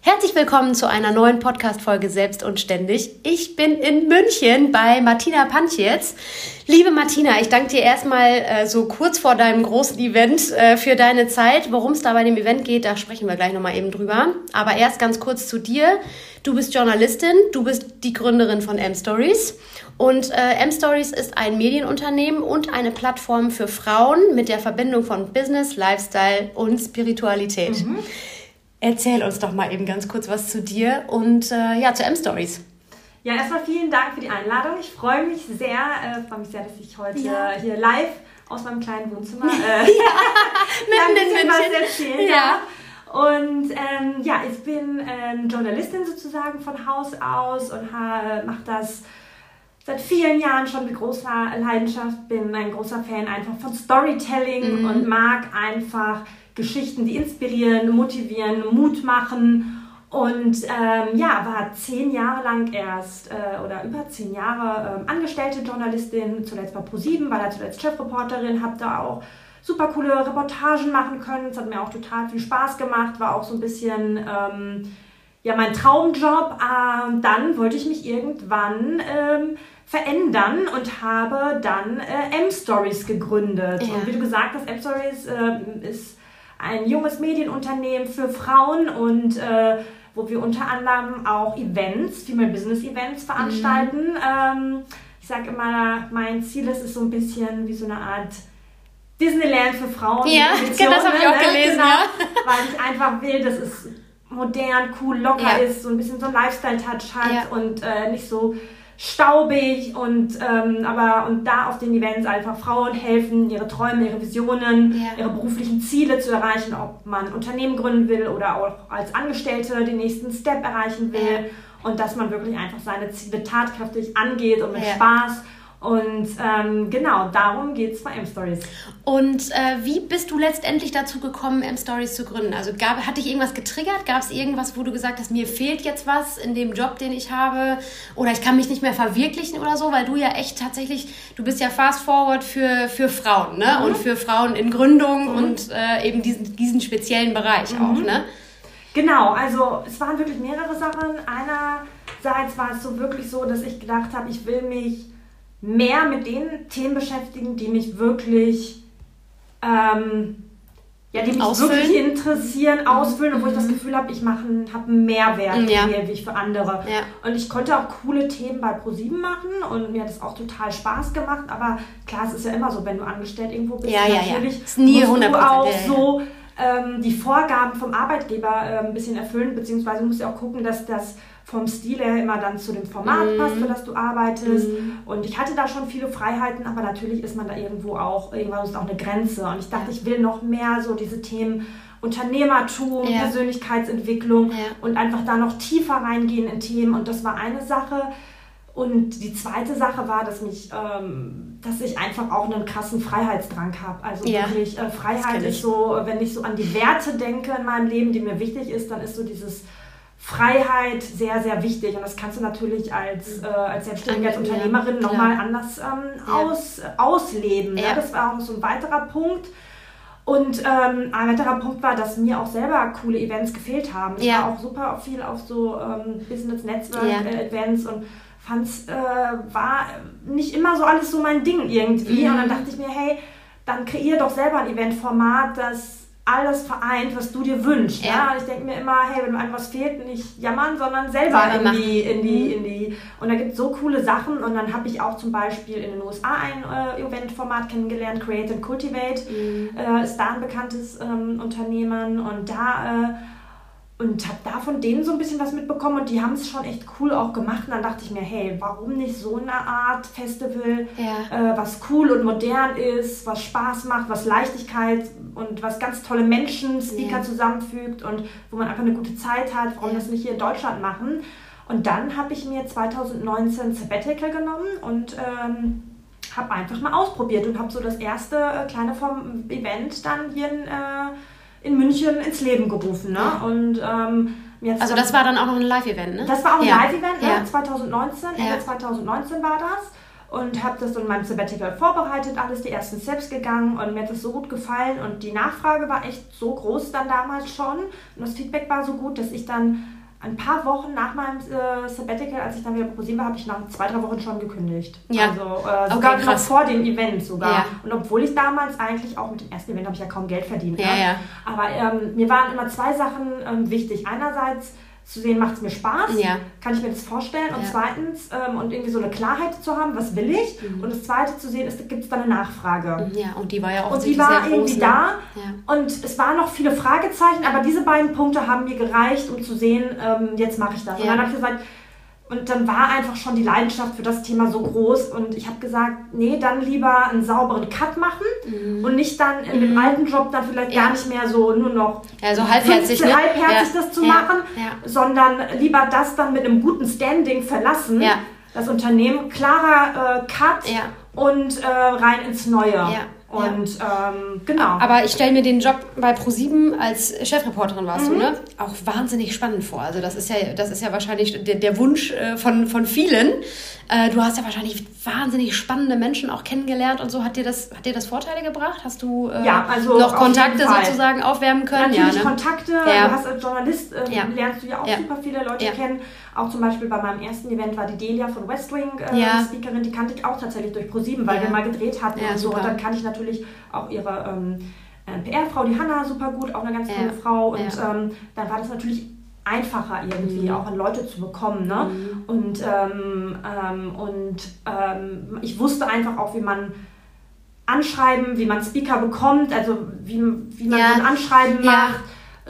Herzlich willkommen zu einer neuen Podcast-Folge Selbst und Ständig. Ich bin in München bei Martina Pantjetz. Liebe Martina, ich danke dir erstmal äh, so kurz vor deinem großen Event äh, für deine Zeit. Worum es da bei dem Event geht, da sprechen wir gleich nochmal eben drüber. Aber erst ganz kurz zu dir. Du bist Journalistin, du bist die Gründerin von M-Stories. Und äh, M-Stories ist ein Medienunternehmen und eine Plattform für Frauen mit der Verbindung von Business, Lifestyle und Spiritualität. Mhm. Erzähl uns doch mal eben ganz kurz was zu dir und äh, ja, zu M-Stories. Ja, erstmal vielen Dank für die Einladung. Ich freue mich sehr, äh, freue mich sehr, dass ich heute ja. hier live aus meinem kleinen Wohnzimmer äh, ja, mitten in München was erzählen ja. Und ähm, ja, ich bin ähm, Journalistin sozusagen von Haus aus und mache das seit vielen Jahren schon mit großer Leidenschaft, bin ein großer Fan einfach von Storytelling mhm. und mag einfach Geschichten, die inspirieren, motivieren, Mut machen. Und ähm, ja, war zehn Jahre lang erst äh, oder über zehn Jahre ähm, angestellte Journalistin, zuletzt bei ProSieben, war da zuletzt Chefreporterin, habe da auch super coole Reportagen machen können. Es hat mir auch total viel Spaß gemacht, war auch so ein bisschen ähm, ja mein Traumjob. Ähm, dann wollte ich mich irgendwann ähm, verändern und habe dann äh, M-Stories gegründet. Ja. Und wie du gesagt hast, M-Stories äh, ist ein junges Medienunternehmen für Frauen und äh, wo wir unter anderem auch Events, Female Business Events veranstalten. Mhm. Ähm, ich sage immer, mein Ziel ist es so ein bisschen wie so eine Art Disneyland für Frauen. Ja, genau, das habe ich auch ne? gelesen. Genau, ja. Weil ich einfach will, dass es modern, cool, locker ja. ist, so ein bisschen so ein Lifestyle-Touch hat ja. und äh, nicht so staubig und ähm, aber und da auf den Events einfach Frauen helfen, ihre Träume, ihre Visionen, ja. ihre beruflichen Ziele zu erreichen, ob man Unternehmen gründen will oder auch als Angestellte den nächsten Step erreichen will ja. und dass man wirklich einfach seine Ziele tatkräftig angeht und mit ja. Spaß und ähm, genau, darum geht es bei M-Stories. Und äh, wie bist du letztendlich dazu gekommen, M-Stories zu gründen? Also gab, hat dich irgendwas getriggert? Gab es irgendwas, wo du gesagt hast, mir fehlt jetzt was in dem Job, den ich habe? Oder ich kann mich nicht mehr verwirklichen oder so? Weil du ja echt tatsächlich, du bist ja fast forward für, für Frauen, ne? Mhm. Und für Frauen in Gründung mhm. und äh, eben diesen, diesen speziellen Bereich mhm. auch, ne? Genau, also es waren wirklich mehrere Sachen. Einerseits war es so wirklich so, dass ich gedacht habe, ich will mich mehr mit den Themen beschäftigen, die mich wirklich, ähm, ja, die mich ausfüllen. wirklich interessieren, ausfüllen, und wo ich das mhm. Gefühl habe, ich mache habe einen Mehrwert ja. mehr wie ich für andere. Ja. Und ich konnte auch coole Themen bei ProSieben machen und mir hat es auch total Spaß gemacht. Aber klar, es ist ja immer so, wenn du angestellt irgendwo bist, ja, natürlich ja, Ist nie musst du auch so ähm, die Vorgaben vom Arbeitgeber äh, ein bisschen erfüllen, beziehungsweise musst du auch gucken, dass das vom Stil her immer dann zu dem Format mhm. passt, für das du arbeitest. Mhm. Und ich hatte da schon viele Freiheiten, aber natürlich ist man da irgendwo auch, irgendwann ist auch eine Grenze. Und ich dachte, ich will noch mehr so diese Themen Unternehmertum, ja. Persönlichkeitsentwicklung ja. und einfach da noch tiefer reingehen in Themen. Und das war eine Sache. Und die zweite Sache war, dass mich, ähm, dass ich einfach auch einen krassen Freiheitsdrang habe. Also ja, wirklich, äh, Freiheit ist so, wenn ich so an die Werte denke in meinem Leben, die mir wichtig ist, dann ist so dieses Freiheit sehr, sehr wichtig. Und das kannst du natürlich als, äh, als Selbstständige, als Unternehmerin ja, nochmal anders ähm, ja. aus, ausleben. Ne? Ja. Das war auch so ein weiterer Punkt. Und ähm, ein weiterer Punkt war, dass mir auch selber coole Events gefehlt haben. Ich ja. war auch super viel auf so ähm, Business-Netzwerk-Events ja. und fand es äh, war nicht immer so alles so mein Ding irgendwie. Mhm. Und dann dachte ich mir, hey, dann kreier doch selber ein Eventformat, das alles vereint, was du dir wünschst. Ja. ja? Ich denke mir immer, hey, wenn einem was fehlt, nicht jammern, sondern selber, selber in, die, in, die, mhm. in die. Und da gibt es so coole Sachen. Und dann habe ich auch zum Beispiel in den USA ein äh, Eventformat kennengelernt, Create and Cultivate. Mhm. Äh, ist da ein bekanntes ähm, Unternehmen. Und da. Äh, und habe da von denen so ein bisschen was mitbekommen und die haben es schon echt cool auch gemacht. Und dann dachte ich mir, hey, warum nicht so eine Art Festival, ja. äh, was cool und modern ist, was Spaß macht, was Leichtigkeit und was ganz tolle Menschen, Speaker ja. zusammenfügt und wo man einfach eine gute Zeit hat, warum ja. das nicht hier in Deutschland machen. Und dann habe ich mir 2019 Sabbatical genommen und ähm, habe einfach mal ausprobiert und habe so das erste äh, kleine vom Event dann hier in, äh, in München ins Leben gerufen. Ne? Ja. Und ähm, jetzt also das war dann auch noch ein Live-Event, ne? Das war auch ein ja. Live-Event, ne? 2019, Ende 2019 war das und habe das in meinem Sabbatical vorbereitet, alles die ersten Steps gegangen und mir hat das so gut gefallen und die Nachfrage war echt so groß dann damals schon und das Feedback war so gut, dass ich dann ein paar Wochen nach meinem äh, Sabbatical, als ich dann wieder pro war, habe ich nach zwei, drei Wochen schon gekündigt. Ja. Also äh, sogar okay, noch vor dem Event sogar. Ja. Und obwohl ich damals eigentlich auch mit dem ersten Event habe ich ja kaum Geld verdient. Ja, ne? ja. Aber ähm, mir waren immer zwei Sachen ähm, wichtig. Einerseits zu sehen, macht es mir Spaß, ja. kann ich mir das vorstellen. Und ja. zweitens, ähm, und irgendwie so eine Klarheit zu haben, was will ich. Mhm. Und das zweite zu sehen, ist, gibt es da eine Nachfrage. Ja, und die war ja auch Und die war irgendwie groß, ne? da. Ja. Und es waren noch viele Fragezeichen, aber diese beiden Punkte haben mir gereicht, um zu sehen, ähm, jetzt mache ich das. Und dann habe ich gesagt, und dann war einfach schon die Leidenschaft für das Thema so groß und ich habe gesagt, nee, dann lieber einen sauberen Cut machen mhm. und nicht dann in dem mhm. alten Job dann vielleicht ja. gar nicht mehr so nur noch ja, so halbherzig, 15, ne? halbherzig ja. das zu machen, sondern lieber das dann mit einem guten Standing verlassen, das Unternehmen, klarer äh, Cut und äh, rein ins Neue. Und ja. ähm, genau. Aber ich stelle mir den Job bei Pro7 als Chefreporterin warst mhm. du, ne? Auch wahnsinnig spannend vor. Also das ist ja, das ist ja wahrscheinlich der, der Wunsch äh, von, von vielen. Äh, du hast ja wahrscheinlich wahnsinnig spannende Menschen auch kennengelernt und so. Hat dir das, hat dir das Vorteile gebracht? Hast du äh, ja, also noch Kontakte sozusagen aufwärmen können? Natürlich ja, ne? Kontakte. Ja. Du hast als Journalist äh, lernst du ja auch super viele Leute kennen. Auch zum Beispiel bei meinem ersten Event war die Delia von West Wing äh, ja. Speakerin, die kannte ich auch tatsächlich durch ProSieben, weil wir mal gedreht hatten und so. Und dann kannte ich natürlich auch ihre ähm, äh, PR-Frau, die Hanna, super gut, auch eine ganz tolle Frau. Und ähm, dann war das natürlich einfacher irgendwie mhm. auch an Leute zu bekommen. Ne? Mhm. Und, ähm, ähm, und ähm, ich wusste einfach auch, wie man Anschreiben, wie man Speaker bekommt, also wie, wie man ja. so ein Anschreiben macht,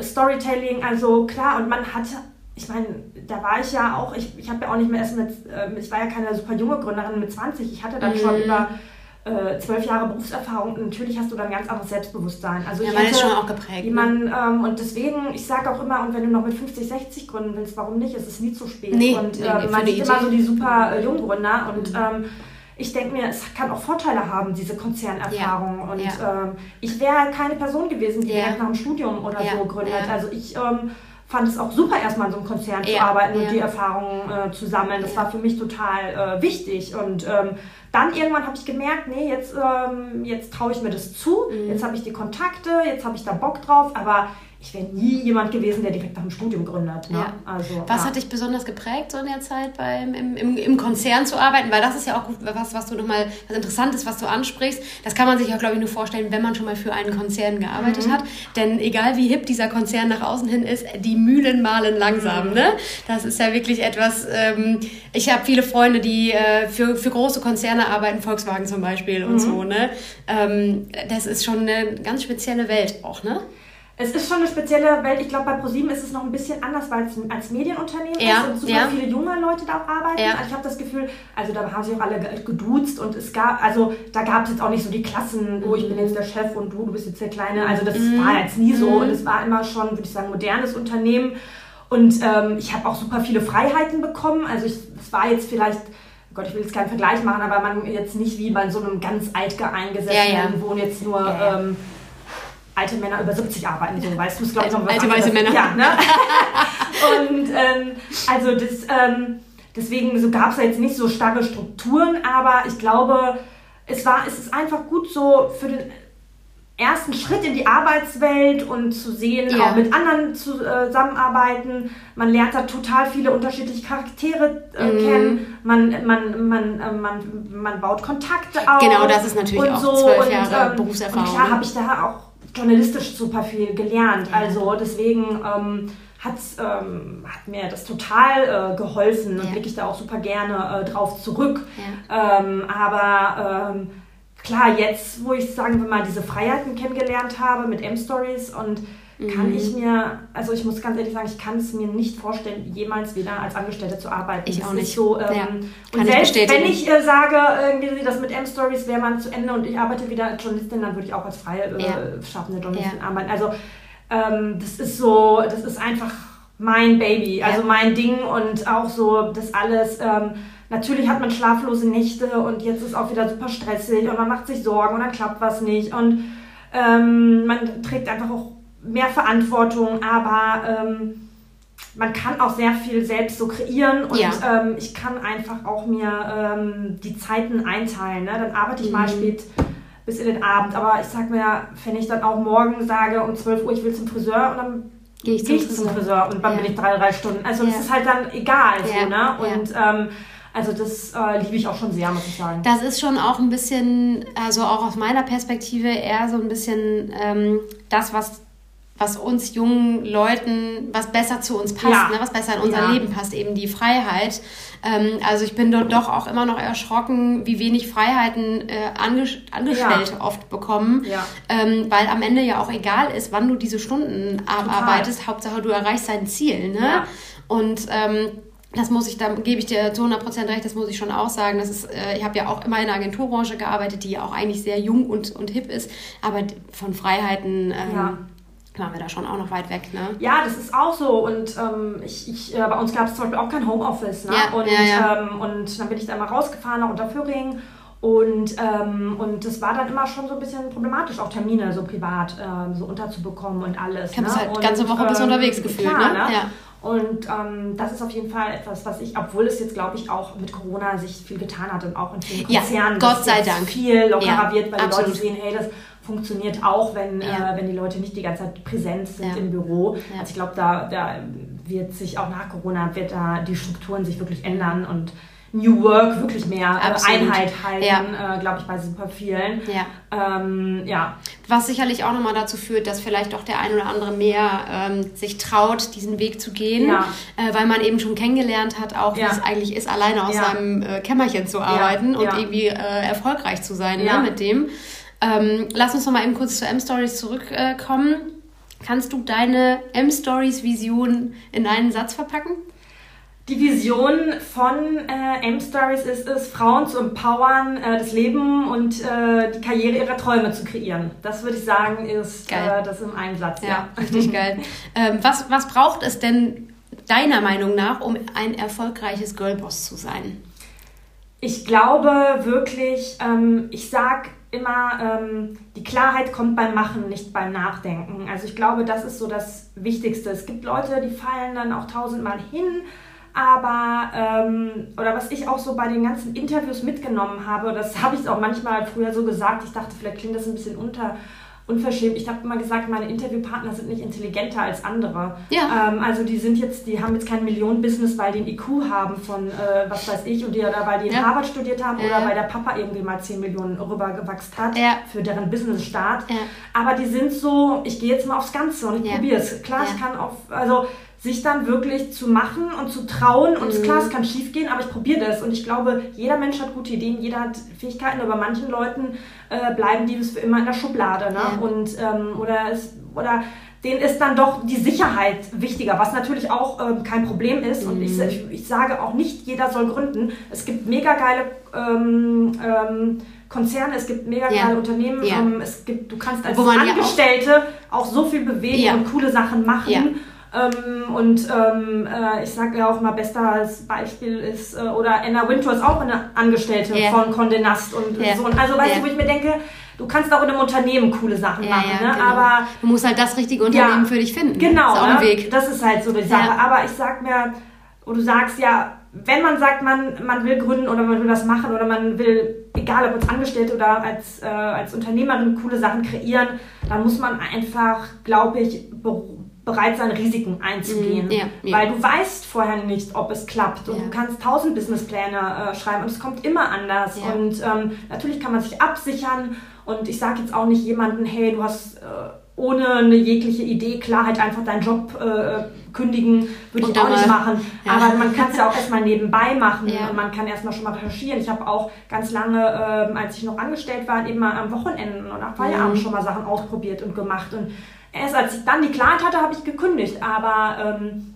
Storytelling, also klar, und man hatte ich meine, da war ich ja auch, ich, ich habe ja auch nicht mehr erst mit, äh, ich war ja keine super junge Gründerin mit 20, ich hatte dann mhm. schon über zwölf Jahre Berufserfahrung und natürlich hast du dann ein ganz anderes Selbstbewusstsein. Also ja, man ist schon auch geprägt. Jemand, ne? ähm, und deswegen, ich sage auch immer, und wenn du noch mit 50, 60 gründen willst, warum nicht? Es ist nie zu spät. Nee, und nee, äh, man sieht immer so die super äh, Junggründer und mhm. ähm, ich denke mir, es kann auch Vorteile haben, diese Konzernerfahrung. Ja. Und ja. Ähm, ich wäre keine Person gewesen, die direkt nach dem Studium oder so gründet. Also ich ähm, fand es auch super, erstmal in so einem Konzern zu arbeiten und die Erfahrungen äh, zu sammeln. Das war für mich total äh, wichtig. Und ähm, dann irgendwann habe ich gemerkt, nee, jetzt, ähm, jetzt traue ich mir das zu, mhm. jetzt habe ich die Kontakte, jetzt habe ich da Bock drauf, aber ich wäre nie jemand gewesen, der direkt nach dem Studium gründet. Ne? Ja. Also, was ja. hat dich besonders geprägt, so in der Zeit beim, im, im, im Konzern zu arbeiten? Weil das ist ja auch gut, was, was du nochmal, was interessant ist, was du ansprichst. Das kann man sich auch, glaube ich, nur vorstellen, wenn man schon mal für einen Konzern gearbeitet mhm. hat. Denn egal wie hip dieser Konzern nach außen hin ist, die Mühlen malen langsam. Mhm. Ne? Das ist ja wirklich etwas, ähm, ich habe viele Freunde, die äh, für, für große Konzerne arbeiten, Volkswagen zum Beispiel und mhm. so. Ne? Ähm, das ist schon eine ganz spezielle Welt auch, ne? Es ist schon eine spezielle Welt. Ich glaube, bei ProSieben ist es noch ein bisschen anders, weil es als Medienunternehmen ja, ist und super ja. viele junge Leute da auch arbeiten. Ja. Also ich habe das Gefühl, also da haben sich auch alle geduzt und es gab, also da gab es jetzt auch nicht so die Klassen, oh, ich bin jetzt der Chef und du, du bist jetzt der Kleine. Also das mhm. war jetzt nie so mhm. und es war immer schon, würde ich sagen, modernes Unternehmen. Und ähm, ich habe auch super viele Freiheiten bekommen. Also es war jetzt vielleicht Gott, ich will jetzt keinen Vergleich machen, aber man jetzt nicht wie bei so einem ganz altgeeingesessenen, ja, ja. wo jetzt nur ja, ähm, alte Männer über 70 arbeiten, so weißt du es, glaube ich, noch was Alte weiße Männer. Ja, ne? Und ähm, also das, ähm, deswegen so gab es ja jetzt nicht so starre Strukturen, aber ich glaube, es war, es ist einfach gut so für den ersten Schritt in die Arbeitswelt und zu sehen, ja. auch mit anderen zusammenarbeiten. Man lernt da total viele unterschiedliche Charaktere äh, mhm. kennen. Man, man, man, äh, man, man baut Kontakte auf. Genau, das ist natürlich auch so. zwölf Jahre und, ähm, Berufserfahrung. Und klar ne? habe ich da auch journalistisch super viel gelernt. Ja. Also deswegen ähm, ähm, hat mir das total äh, geholfen und blicke ich da auch super gerne äh, drauf zurück. Ähm, aber ähm, klar, jetzt, wo ich, sagen wir mal, diese Freiheiten kennengelernt habe mit M-Stories und kann mhm. ich mir, also ich muss ganz ehrlich sagen, ich kann es mir nicht vorstellen, jemals wieder als Angestellte zu arbeiten. Ich das auch nicht. So, ähm, ja, und selbst wenn ich äh, sage, irgendwie das mit M-Stories wäre mal zu Ende und ich arbeite wieder als Journalistin, dann würde ich auch als freie äh, ja. schaffende Journalistin ja. arbeiten. Also ähm, das ist so, das ist einfach mein Baby, also mein Ding und auch so das alles. Ähm, natürlich hat man schlaflose Nächte und jetzt ist auch wieder super stressig und man macht sich Sorgen und dann klappt was nicht und ähm, man trägt einfach auch mehr Verantwortung, aber ähm, man kann auch sehr viel selbst so kreieren und ja. ähm, ich kann einfach auch mir ähm, die Zeiten einteilen. Ne? Dann arbeite ich mhm. mal spät bis in den Abend, aber ich sag mir, wenn ich dann auch morgen sage um 12 Uhr, ich will zum Friseur und dann gehe ich, zum, geh ich Friseur. zum Friseur und dann ja. bin ich drei, drei Stunden. Also ja. das ist halt dann egal so, ne? Und ähm, also das äh, liebe ich auch schon sehr, muss ich sagen. Das ist schon auch ein bisschen, also auch aus meiner Perspektive eher so ein bisschen ähm, das, was was uns jungen Leuten, was besser zu uns passt, ja. ne, was besser in unser ja. Leben passt, eben die Freiheit. Ähm, also ich bin dort doch auch immer noch erschrocken, wie wenig Freiheiten äh, Ange Angestellte ja. oft bekommen, ähm, weil am Ende ja auch egal ist, wann du diese Stunden abarbeitest, Hauptsache du erreichst dein Ziel. Ne? Und ähm, das muss ich, da gebe ich dir zu 100% recht, das muss ich schon auch sagen. Das ist, äh, ich habe ja auch immer in der Agenturbranche gearbeitet, die ja auch eigentlich sehr jung und, und hip ist, aber von Freiheiten ähm, ja. waren wir da schon auch noch weit weg. Ne? Ja, das ist auch so. Und ähm, ich, ich, äh, bei uns gab es zum Beispiel auch kein Homeoffice. Ne? Ja, und, ja. Ähm, und dann bin ich da mal rausgefahren nach Unterföhring. Und, ähm, und das war dann immer schon so ein bisschen problematisch, auch Termine so privat ähm, so unterzubekommen und alles. Ich ne? halt und, ganze Woche bis unterwegs gefühlt. Klar, ne? ne? Ja. Und ähm, das ist auf jeden Fall etwas, was ich, obwohl es jetzt, glaube ich, auch mit Corona sich viel getan hat und auch in vielen Konzernen ja, Gott sei Dank. viel lockerer ja, wird, weil absolut. die Leute sehen, hey, das funktioniert auch, wenn, ja. äh, wenn die Leute nicht die ganze Zeit präsent sind im Büro. Also ich glaube, da, da wird sich auch nach Corona, wird da die Strukturen sich wirklich ändern und New Work wirklich mehr äh, Absolut. Einheit halten, ja. äh, glaube ich, bei super vielen. Ja. Ähm, ja. Was sicherlich auch nochmal dazu führt, dass vielleicht doch der ein oder andere mehr ähm, sich traut, diesen Weg zu gehen, ja. äh, weil man eben schon kennengelernt hat, auch wie es eigentlich ist, alleine aus seinem äh, Kämmerchen zu arbeiten und irgendwie äh, erfolgreich zu sein ne, mit dem. Ähm, lass uns nochmal eben kurz zu M-Stories zurückkommen. Kannst du deine M-Stories-Vision in einen Satz verpacken? Die Vision von äh, M-Stories ist es, Frauen zu empowern, äh, das Leben und äh, die Karriere ihrer Träume zu kreieren. Das würde ich sagen, ist äh, das im Einsatz. Ja, ja. richtig geil. Ähm, was, was braucht es denn deiner Meinung nach, um ein erfolgreiches Girlboss zu sein? Ich glaube wirklich, ähm, ich sage immer, ähm, die Klarheit kommt beim Machen, nicht beim Nachdenken. Also ich glaube, das ist so das Wichtigste. Es gibt Leute, die fallen dann auch tausendmal hin aber, ähm, oder was ich auch so bei den ganzen Interviews mitgenommen habe, das habe ich auch manchmal früher so gesagt, ich dachte, vielleicht klingt das ein bisschen unter, unverschämt. Ich habe immer gesagt, meine Interviewpartner sind nicht intelligenter als andere. Ja. Ähm, also die sind jetzt, die haben jetzt kein Millionen-Business, weil die ein IQ haben von äh, was weiß ich und die oder weil die in ja. Harvard studiert haben ja. oder weil der Papa irgendwie mal 10 Millionen rübergewachsen hat für deren Business-Start. Aber die sind so, ich gehe jetzt mal aufs Ganze und ich probiere es. Klar, ich kann auf, also sich dann wirklich zu machen und zu trauen. Und mhm. klar, es kann schief gehen, aber ich probiere das. Und ich glaube, jeder Mensch hat gute Ideen, jeder hat Fähigkeiten, aber manchen Leuten äh, bleiben die für immer in der Schublade. Ne? Ja. Und, ähm, oder, es, oder denen ist dann doch die Sicherheit wichtiger, was natürlich auch ähm, kein Problem ist. Mhm. Und ich, ich, ich, sage auch nicht, jeder soll gründen. Es gibt mega geile ähm, ähm, Konzerne, es gibt mega geile ja. Unternehmen. Ja. Ähm, es gibt, du kannst als Angestellte auch, auch, so viel bewegen und coole Sachen machen. Ähm, und ähm, äh, ich sage ja auch mal, bestes Beispiel ist, äh, oder Anna Wintour ist auch eine Angestellte yeah. von Condé Nast und yeah. so. Also weißt yeah. du, wo ich mir denke, du kannst auch in einem Unternehmen coole Sachen ja, machen, ja, ne? Genau. aber du musst halt das richtige Unternehmen ja, für dich finden. Genau, das ist, ne? das ist halt so die Sache. Aber ich sag mir, wo du sagst, ja, wenn man sagt, man, man will gründen oder man will was machen oder man will, egal ob als Angestellte oder als, äh, als Unternehmerin, coole Sachen kreieren, dann muss man einfach, glaube ich, bereit sein, Risiken einzugehen. Mm, ja, ja. Weil du weißt vorher nicht, ob es klappt. Und ja. du kannst tausend Businesspläne äh, schreiben und es kommt immer anders. Und ähm, natürlich kann man sich absichern. Und ich sage jetzt auch nicht jemanden, hey, du hast... Äh, ohne eine jegliche Idee, Klarheit einfach deinen Job äh, kündigen, würde ich auch nicht machen. Aber man kann es ja auch erstmal nebenbei machen und man kann erstmal schon mal recherchieren. Ich habe auch ganz lange, äh, als ich noch angestellt war, eben mal am Wochenende und am Feierabend mhm. schon mal Sachen ausprobiert und gemacht. Und erst als ich dann die Klarheit hatte, habe ich gekündigt. Aber ähm,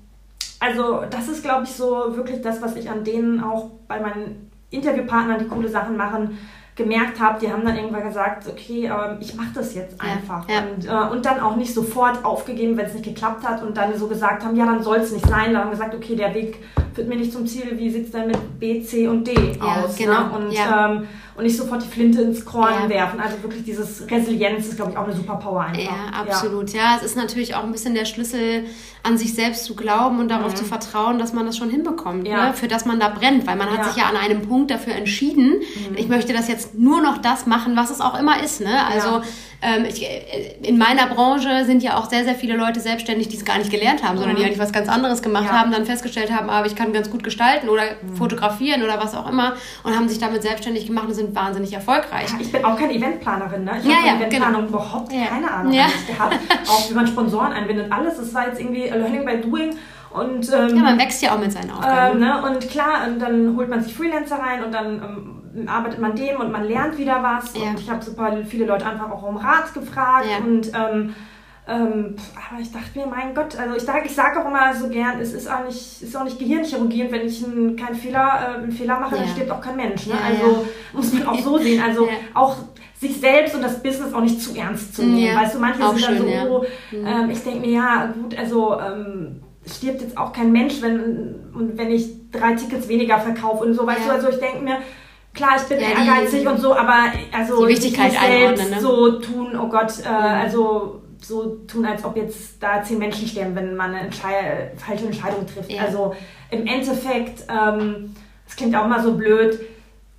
also das ist, glaube ich, so wirklich das, was ich an denen auch bei meinen Interviewpartnern, die coole Sachen machen, gemerkt habe, die haben dann irgendwann gesagt, okay, ähm, ich mache das jetzt einfach. Ja, ja. Und, äh, und dann auch nicht sofort aufgegeben, wenn es nicht geklappt hat und dann so gesagt haben, ja, dann soll es nicht sein. Dann haben gesagt, okay, der Weg führt mir nicht zum Ziel, wie sieht es denn mit B, C und D ja, aus? Ne? Genau. Ne? Und, ähm, und nicht sofort die Flinte ins Korn werfen. Also wirklich dieses Resilienz ist, glaube ich, auch eine Superpower einfach. Ja, absolut. Ja. es ist natürlich auch ein bisschen der Schlüssel, an sich selbst zu glauben und darauf mhm. zu vertrauen, dass man das schon hinbekommt, ne? für das man da brennt. Weil man hat sich ja an einem Punkt dafür entschieden, mhm. ich möchte das jetzt nur noch das machen, was es auch immer ist. Ne? Also ähm, ich, äh, in meiner Branche sind ja auch sehr, sehr viele Leute selbstständig, die es gar nicht gelernt haben, sondern die mhm. eigentlich was ganz anderes gemacht ja. haben, dann festgestellt haben, aber ich kann ganz gut gestalten oder mhm. fotografieren oder was auch immer und haben sich damit selbstständig gemacht und sind wahnsinnig erfolgreich. Ja, ich bin auch keine Eventplanerin, ne? Ich ja, habe ja, Eventplanung genau. überhaupt keine Ahnung ja. gehabt. auch wie man Sponsoren einbindet, alles. Das war jetzt irgendwie Learning by Doing. Und, ähm, ja, man wächst ja auch mit seinen Aufgaben. Ähm, ne? Und klar, und dann holt man sich Freelancer rein und dann ähm, arbeitet man dem und man lernt wieder was. Ja. Und ich habe super viele Leute einfach auch um Rat gefragt. Ja. Und ähm, ähm, aber ich dachte mir, mein Gott, also ich sage ich sag auch immer so gern, es ist auch nicht, ist auch nicht Gehirnchirurgie und wenn ich einen, keinen Fehler, äh, einen Fehler mache, ja. dann stirbt auch kein Mensch. Ne? also muss man auch so sehen. Also auch sich selbst und das Business auch nicht zu ernst zu nehmen. Weißt du, manche auch sind dann schön, so, oh, ähm, ich denke mir, ja, gut, also ähm, stirbt jetzt auch kein Mensch, wenn, und wenn ich drei Tickets weniger verkaufe und so, weißt du, also ich denke mir, klar, ich bin ja, ehrgeizig und so, aber also die Wichtigkeit selbst ne? so tun, oh Gott, äh, also so tun, als ob jetzt da zehn Menschen sterben, wenn man eine Entschei falsche Entscheidung trifft. Ja. Also im Endeffekt, ähm, es klingt auch mal so blöd,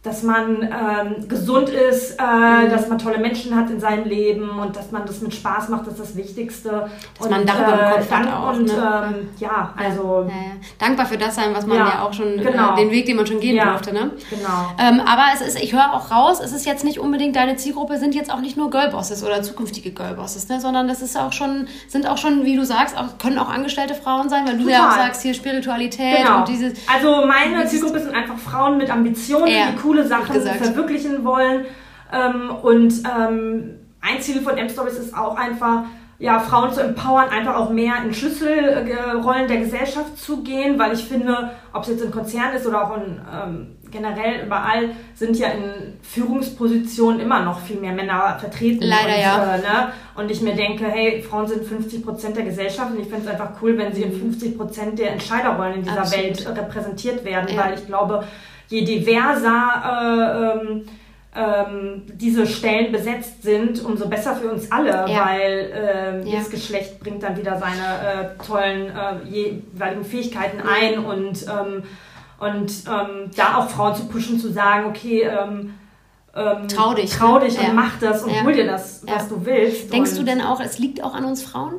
dass man ähm, gesund ist, äh, mhm. dass man tolle Menschen hat in seinem Leben und dass man das mit Spaß macht, das ist das Wichtigste. Dass und, man darüber äh, im Kopf hat auch. Und ne? ähm, ja, also... Ja, ja. Dankbar für das sein, was man ja, ja auch schon, äh, genau. äh, den Weg, den man schon gehen durfte. Ne? Genau. Ähm, aber es ist, ich höre auch raus, es ist jetzt nicht unbedingt, deine Zielgruppe sind jetzt auch nicht nur Girlbosses oder zukünftige Girlbosses, ne? sondern das ist auch schon, sind auch schon, wie du sagst, auch, können auch angestellte Frauen sein, weil du Total. ja auch sagst, hier Spiritualität genau. und dieses... Also meine Zielgruppe sind einfach Frauen mit Ambitionen, die coole Sachen verwirklichen wollen. Ähm, und ähm, ein Ziel von M-Stories ist auch einfach, ja, Frauen zu empowern, einfach auch mehr in Schlüsselrollen der Gesellschaft zu gehen, weil ich finde, ob es jetzt in Konzernen ist oder auch in, ähm, generell überall, sind ja in Führungspositionen immer noch viel mehr Männer vertreten. Leider, und, ja. Äh, ne? und ich mir denke, hey, Frauen sind 50 Prozent der Gesellschaft und ich finde es einfach cool, wenn sie in 50 Prozent der Entscheiderrollen in dieser Absolut. Welt repräsentiert werden, ja. weil ich glaube, je diverser äh, ähm, ähm, diese Stellen besetzt sind, umso besser für uns alle, ja. weil äh, ja. jedes Geschlecht bringt dann wieder seine äh, tollen äh, jeweiligen Fähigkeiten ein und, ähm, und ähm, da auch Frauen zu pushen, zu sagen, okay, ähm, ähm, trau dich, trau dich ne? und mach das und hol dir das, was du willst. Denkst und du denn auch, es liegt auch an uns Frauen?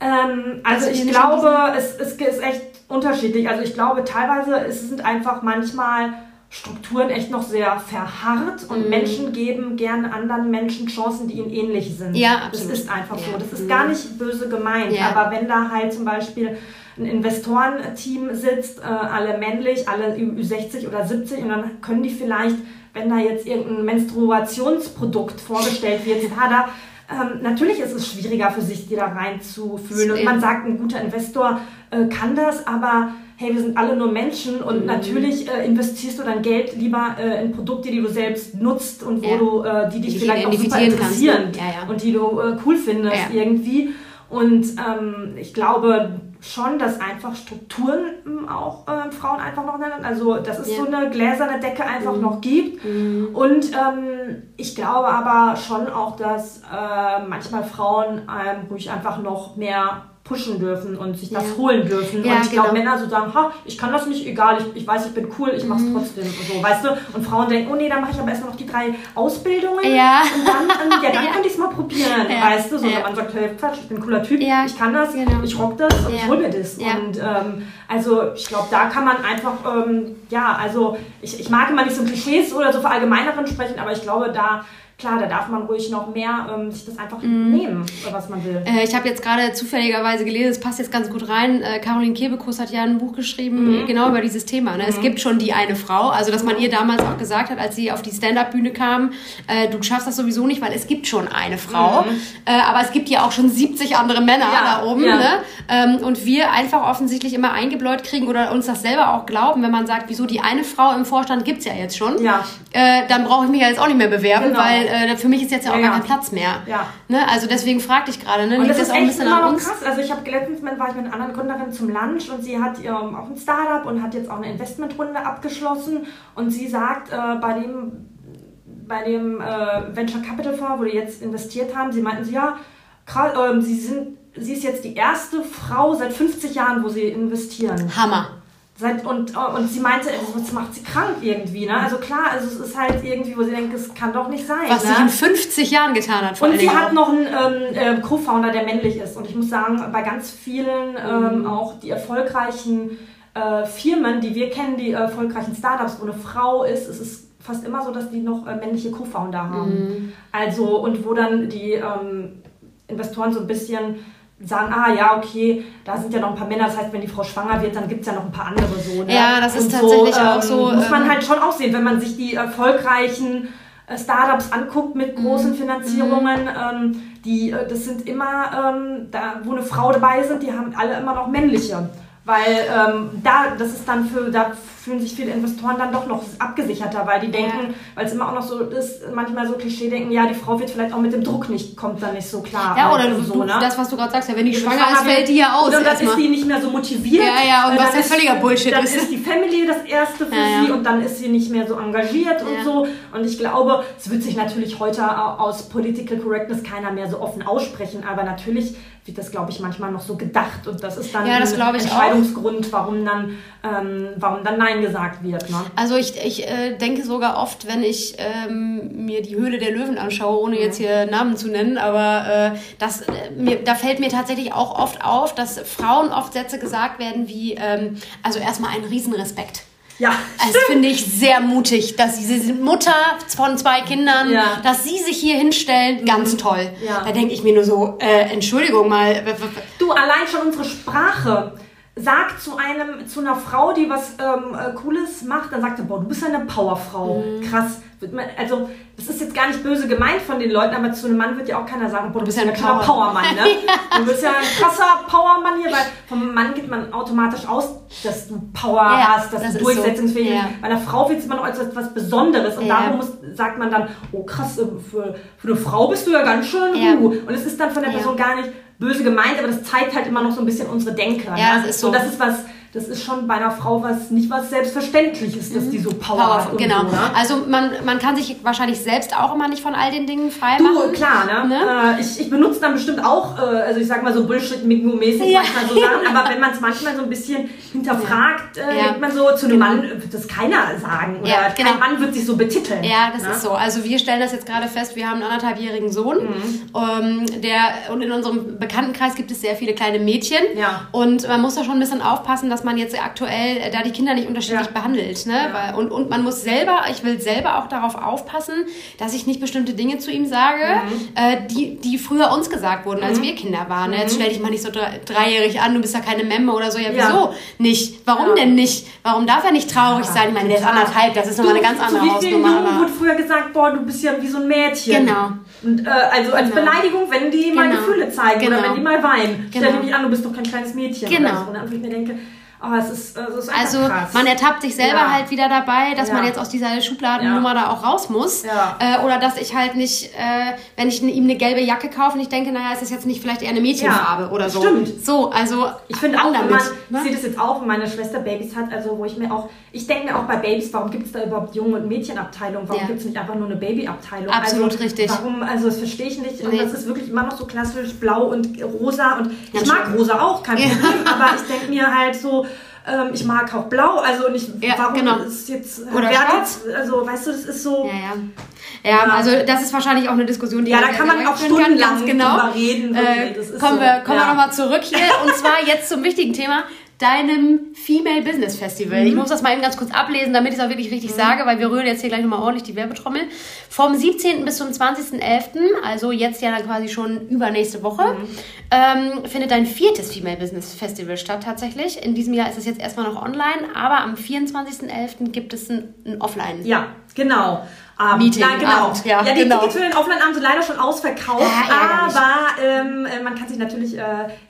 Ähm, also ich glaube, es, es ist echt unterschiedlich. Also ich glaube, teilweise es sind einfach manchmal Strukturen echt noch sehr verharrt und mhm. Menschen geben gerne anderen Menschen Chancen, die ihnen ähnlich sind. Ja, absolut. Das ist einfach so. Das ist mhm. gar nicht böse gemeint. Ja. Aber wenn da halt zum Beispiel ein Investorenteam sitzt, äh, alle männlich, alle Ü60 oder 70 und dann können die vielleicht, wenn da jetzt irgendein Menstruationsprodukt vorgestellt wird, da ähm, natürlich ist es schwieriger für sich, die da reinzufühlen. Und man sagt, ein guter Investor äh, kann das, aber hey, wir sind alle nur Menschen und mhm. natürlich äh, investierst du dein Geld lieber äh, in Produkte, die du selbst nutzt und wo ja. du, äh, die dich die vielleicht auch super interessieren ne? ja, ja. und die du äh, cool findest irgendwie. Und ähm, ich glaube schon, dass einfach Strukturen ähm, auch äh, Frauen einfach noch nennen. Also, dass es so eine gläserne Decke einfach mhm. noch gibt. Mhm. Und ähm, ich glaube aber schon auch, dass äh, manchmal Frauen ähm, ruhig einfach noch mehr pushen dürfen und sich das ja. holen dürfen. Ja, und ich glaube, genau. Männer so sagen, ha, ich kann das nicht, egal, ich, ich weiß, ich bin cool, ich mach's mhm. trotzdem. Und so, weißt du? Und Frauen denken, oh nee, dann mache ich aber erstmal noch die drei Ausbildungen. Ja. Und dann, ähm, ja, dann ja. könnte ich es mal probieren, weißt du? So, ja. man sagt, hey, Quatsch, ich bin ein cooler Typ, ich kann das, genau. ich rock das und ich hol mir das. Und ähm, also ich glaube, da kann man einfach, ähm, ja, also ich, ich mag immer nicht so Klischees oder so verallgemeineren sprechen, aber ich glaube, da klar, da darf man ruhig noch mehr ähm, sich das einfach mm. nehmen, was man will. Äh, ich habe jetzt gerade zufälligerweise gelesen, es passt jetzt ganz gut rein. Äh, Caroline Kebekus hat ja ein Buch geschrieben, mm. genau über dieses Thema. Ne? Mm. Es mhm. gibt schon die eine Frau, also dass man ihr damals auch gesagt hat, als sie auf die Stand-Up-Bühne kam, äh, du schaffst das sowieso nicht, weil es gibt schon eine Frau. Mhm. Äh, aber es gibt ja auch schon 70 andere Männer ja. da oben. Ja. Ne? Ähm, und wir einfach offensichtlich immer eingebläut kriegen oder uns das selber auch glauben, wenn man sagt, wieso die eine Frau im Vorstand gibt es ja jetzt schon. Ja. Äh, dann brauche ich mich ja jetzt auch nicht mehr bewerben, genau. Weil äh, für mich ist jetzt ja auch ja, gar kein Platz mehr. Ja. Ne? Also deswegen fragte ich gerade, ne? Und das, das ist auch ein bisschen immer noch krass. Also ich habe letztens war ich mit einer anderen Gründerin zum Lunch und sie hat ähm, auch ein Startup und hat jetzt auch eine Investmentrunde abgeschlossen und sie sagt, äh, bei dem bei dem äh, Venture Capital Fonds, wo die jetzt investiert haben, sie meinten sie, ja, krass, äh, sie sind sie ist jetzt die erste Frau seit 50 Jahren, wo sie investieren. Hammer. Seit, und, und sie meinte, das macht sie krank irgendwie. Ne? Also klar, also es ist halt irgendwie, wo sie denkt, es kann doch nicht sein. Was ne? sie in 50 Jahren getan hat. Vor und sie hat noch einen ähm, äh, Co-Founder, der männlich ist. Und ich muss sagen, bei ganz vielen, ähm, mhm. auch die erfolgreichen äh, Firmen, die wir kennen, die erfolgreichen Startups, wo eine Frau ist, es ist fast immer so, dass die noch äh, männliche Co-Founder haben. Mhm. Also, und wo dann die ähm, Investoren so ein bisschen sagen, ah ja, okay, da sind ja noch ein paar Männer, das heißt, wenn die Frau schwanger wird, dann gibt es ja noch ein paar andere so. Ne? Ja, das ist tatsächlich so, auch ähm, so. Muss man ähm, halt schon auch sehen, wenn man sich die erfolgreichen äh, Startups anguckt mit großen mhm. Finanzierungen, mhm. ähm, die, äh, das sind immer, ähm, da, wo eine Frau dabei sind, die haben alle immer noch männliche. Weil ähm, da, das ist dann für, da fühlen sich viele Investoren dann doch noch abgesicherter, weil die denken, ja. weil es immer auch noch so ist, manchmal so Klischee denken, ja, die Frau wird vielleicht auch mit dem Druck nicht, kommt dann nicht so klar. Ja, oder so, ne? das, was du gerade sagst, ja, wenn die schwanger ist, fällt die ja aus. Und dann ist die nicht mehr so motiviert. Ja, ja, und was ja völliger Bullshit dann ist. Dann ist die Family das Erste für ja, sie und dann ist sie nicht mehr so engagiert und so. Und ich glaube, es wird sich natürlich heute aus Political Correctness keiner mehr so offen aussprechen, aber natürlich wird das, glaube ich, manchmal noch so gedacht und das ist dann ja, das ein Entscheidungsgrund, warum dann, ähm, warum dann Nein gesagt wird. Ne? Also ich, ich äh, denke sogar oft, wenn ich ähm, mir die Höhle der Löwen anschaue, ohne jetzt hier Namen zu nennen, aber äh, das, äh, mir, da fällt mir tatsächlich auch oft auf, dass Frauen oft Sätze gesagt werden wie, ähm, also erstmal ein Riesenrespekt. Ja. Also das finde ich sehr mutig, dass sie, sie sind Mutter von zwei Kindern, ja. dass sie sich hier hinstellen, ganz mhm. toll. Ja. Da denke ich mir nur so, äh, Entschuldigung mal. Du, allein schon unsere Sprache sagt zu einem, zu einer Frau, die was ähm, äh, Cooles macht, dann sagt er, boah, du bist eine Powerfrau. Mhm. Krass. Also, das ist jetzt gar nicht böse gemeint von den Leuten, aber zu einem Mann wird ja auch keiner sagen, boah, du bist ja ein Power. Powermann, ne? ja. Du bist ja ein krasser Powermann hier, weil vom Mann geht man automatisch aus, dass du Power ja, hast, dass das du durchsetzungsfähig bist. So. Bei einer Frau wird man auch als etwas Besonderes und darum muss, sagt man dann, oh krass, äh, für, für eine Frau bist du ja ganz schön uh. Und es ist dann von der Person gar nicht böse gemeint, aber das zeigt halt immer noch so ein bisschen unsere Denke. Ja, ne? das ist so. Und das ist was, das ist schon bei einer Frau was nicht was Selbstverständliches, dass mhm. die so Power Powerful, hat. Genau. So, ne? Also man, man kann sich wahrscheinlich selbst auch immer nicht von all den Dingen freimachen. Du, klar, ne? ne? Äh, ich, ich benutze dann bestimmt auch, äh, also ich sag mal so Bullshit-Mingo-mäßig ja. manchmal so Sachen, aber wenn man es manchmal so ein bisschen hinterfragt, äh, ja. denkt man so, zu einem genau. Mann wird das keiner sagen. Oder ja, genau. kein Mann wird sich so betiteln. Ja, das ne? ist so. Also wir stellen das jetzt gerade fest, wir haben einen anderthalbjährigen Sohn, mhm. ähm, der, und in unserem Bekanntenkreis gibt es sehr viele kleine Mädchen. Ja. Und man muss da schon ein bisschen aufpassen, dass man jetzt aktuell äh, da die Kinder nicht unterschiedlich ja. behandelt. Ne? Ja. und, und man muss selber, ich will selber auch darauf aufpassen, dass ich nicht bestimmte Dinge zu ihm sage, mhm. äh, die, die früher uns gesagt wurden, als mhm. wir Kinder waren. Ne? Jetzt mhm. stell dich mal nicht so dreijährig an, du bist ja keine Memme oder so. Ja, wieso nicht? Warum denn nicht? Warum darf er nicht traurig sein? Ich meine, der ist anderthalb, das ist nochmal eine ganz andere Hausnummer. wurde früher gesagt, boah, du bist ja wie so ein Mädchen. Genau. Und, äh, also als genau. Beleidigung, wenn die mal genau. Gefühle zeigen genau. oder wenn die mal weinen. Genau. Stell dich nicht an, du bist doch kein kleines Mädchen. Genau. Und ich mir denke, Aber es ist, also, es ist also krass. man ertappt sich selber Ja. halt wieder dabei, dass Ja. man jetzt aus dieser Schubladennummer da auch raus muss. Ja. Äh, oder dass ich halt nicht, äh, wenn ich ihm eine gelbe Jacke kaufe und ich denke, naja, ist das jetzt nicht vielleicht eher eine Mädchenfarbe Ja, oder so. stimmt. So, also Ich finde auch, wenn damit, man, ne? ich sehe das jetzt auch, wenn meine Schwester Babys hat, also wo ich mir auch, ich denke mir auch bei Babys, warum gibt es da überhaupt Jungen- und Mädchenabteilung? Warum Ja. gibt es nicht einfach nur eine Babyabteilung? Absolut also, richtig. Warum, also das verstehe ich nicht. Und Nee. das ist wirklich immer noch so klassisch blau und rosa und ich mag rosa auch, kein Ja. Problem, aber ich denke mir halt so, ähm, ich mag auch blau, also und ich, Ja, warum genau. ist jetzt, Oder hat schwarz. jetzt, also weißt du, das ist so, Ja, ja. Ja, also das ist wahrscheinlich auch eine Diskussion, die Ja, da wir kann man auch stundenlang ganz genau. drüber reden, Äh, das ist kommen so, wir, kommen wir ja. nochmal zurück hier und zwar jetzt zum wichtigen Thema, deinem Female Business Festival. Mhm. Ich muss das mal eben ganz kurz ablesen, damit ich es auch wirklich richtig sage, weil wir rühren jetzt hier gleich nochmal ordentlich die Werbetrommel. Vom 17. bis zum 20.11., also jetzt ja dann quasi schon übernächste Woche, Mhm. ähm, findet dein viertes Female Business Festival statt tatsächlich. In diesem Jahr ist es jetzt erstmal noch online, aber am 24.11. gibt es ein, ein Offline. Ja, genau. Abend. Meeting, Nein, genau. Abend, ja, die genau. Tickets für den Offline-Abend sind leider schon ausverkauft, Ah, ärgerlich. aber ähm, äh, man kann sich natürlich äh,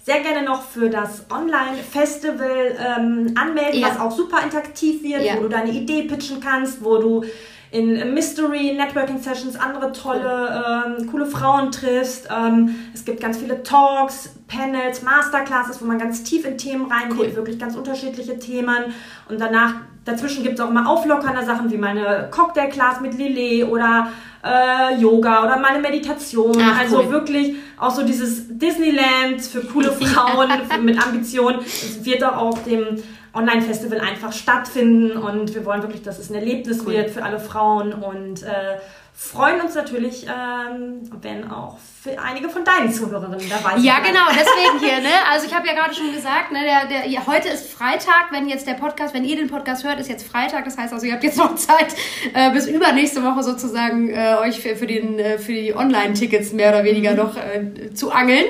sehr gerne noch für das Online-Festival ähm, anmelden, Ja. was auch super interaktiv wird, Ja. wo du deine Idee pitchen kannst, wo du in Mystery Networking Sessions andere tolle, ähm, coole Frauen triffst. Ähm, es gibt ganz viele Talks, Panels, Masterclasses, wo man ganz tief in Themen reingeht, Cool. wirklich ganz unterschiedliche Themen. Und danach, dazwischen gibt es auch mal auflockernde Sachen wie meine Cocktail-Class mit Lillet oder äh, Yoga oder meine Meditation. Ach, also cool. wirklich auch so dieses Disneyland für coole Frauen mit Ambition. Es wird auch auf dem Online-Festival einfach stattfinden und wir wollen wirklich, dass es ein Erlebnis Cool. wird für alle Frauen und äh, freuen uns natürlich, ähm, wenn auch einige von deinen Zuhörerinnen dabei sind. Ja, genau, deswegen hier, ne? Also ich habe ja gerade schon gesagt, ne, der, der, ja, heute ist Freitag, wenn jetzt der Podcast, wenn ihr den Podcast hört, ist jetzt Freitag. Das heißt also, ihr habt jetzt noch Zeit, äh, bis übernächste Woche sozusagen äh, euch für, für, den, äh, für die Online-Tickets mehr oder weniger noch äh, zu angeln.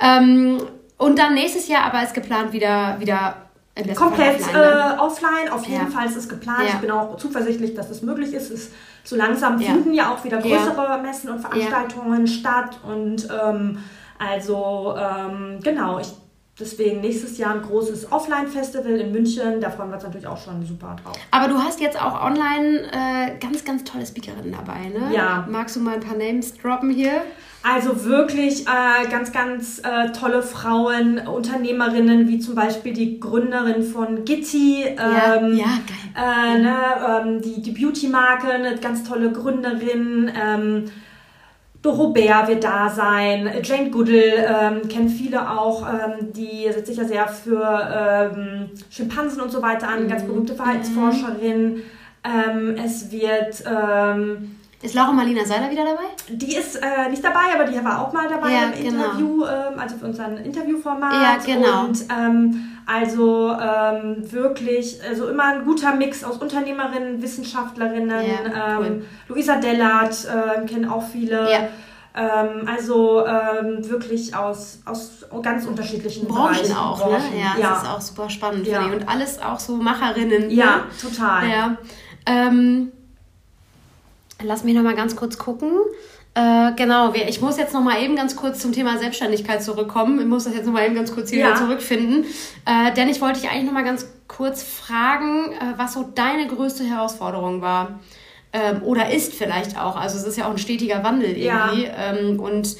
Ähm, und dann nächstes Jahr aber ist geplant wieder, wieder Komplett offline, ne? äh, offline, auf jeden Ja. Fall ist es geplant. Ja. Ich bin auch zuversichtlich, dass es möglich ist. Es, so langsam finden ja auch wieder größere Messen und Veranstaltungen statt. Und ähm, also ähm, genau, ich, deswegen nächstes Jahr ein großes Offline-Festival in München. Da freuen wir uns natürlich auch schon super drauf. Aber du hast jetzt auch online äh, ganz, ganz tolle Speakerinnen dabei, ne? Ja. Magst du mal ein paar Names droppen hier? Also wirklich äh, ganz, ganz äh, tolle Frauen, Unternehmerinnen, wie zum Beispiel die Gründerin von Gitti. Ja, ähm, ja, geil. Äh, ne, ähm, die die Beauty-Marke, eine ganz tolle Gründerin. Ähm, Doro Bär wird da sein. Jane Goodall ähm, kennen viele auch. Ähm, die setzt sich ja sehr für ähm, Schimpansen und so weiter an. Ganz berühmte Verhaltensforscherin. Ähm, es wird... Ist Laura Marlina Seiler wieder dabei? die ist äh, nicht dabei, aber die war auch mal dabei Ja, im genau. Interview, ähm, also für unseren Interviewformat. Ja, genau. Und ähm, also ähm, wirklich, also immer ein guter Mix aus Unternehmerinnen, Wissenschaftlerinnen. Ja, cool. ähm, Luisa Dellert äh, kennen auch viele. Ja. Ähm, also ähm, wirklich aus, aus ganz unterschiedlichen Branchen Bereichen. auch, Branchen. ne? Ja, ja. das ist auch super spannend, Ja. Und alles auch so Macherinnen. Ja, ne? total. Ja. Ähm, lass mich noch mal ganz kurz gucken. Äh, genau, ich muss jetzt noch mal eben ganz kurz zum Thema Selbstständigkeit zurückkommen. Ich muss das jetzt noch mal eben ganz kurz hier Ja. wieder zurückfinden. Äh, denn ich wollte dich eigentlich noch mal ganz kurz fragen, äh, was so deine größte Herausforderung war. Ähm, oder ist vielleicht auch. Also es ist ja auch ein stetiger Wandel Ja. irgendwie. Ähm, und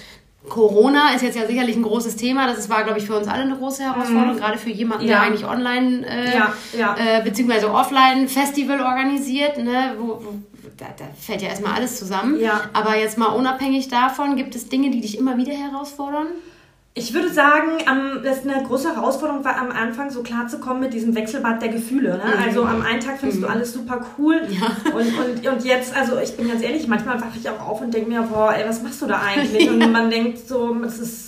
Corona ist jetzt ja sicherlich ein großes Thema. Das war, glaube ich, für uns alle eine große Herausforderung, gerade für jemanden, der Mhm. Ja. eigentlich online äh, Ja, ja. Äh, beziehungsweise offline Festival organisiert, ne, wo, wo da, da fällt ja erstmal alles zusammen. Ja. Aber jetzt mal unabhängig davon, gibt es Dinge, die dich immer wieder herausfordern? Ich würde sagen, am- das ist eine große Herausforderung war am Anfang so klar zu kommen mit diesem Wechselbad der Gefühle. Ne? Mhm. Also am einen Tag findest du alles super cool und, und, und jetzt, also ich bin ganz ehrlich, manchmal wache ich auch auf und denke mir, boah, ey, was machst du da eigentlich? Und man denkt so, es ist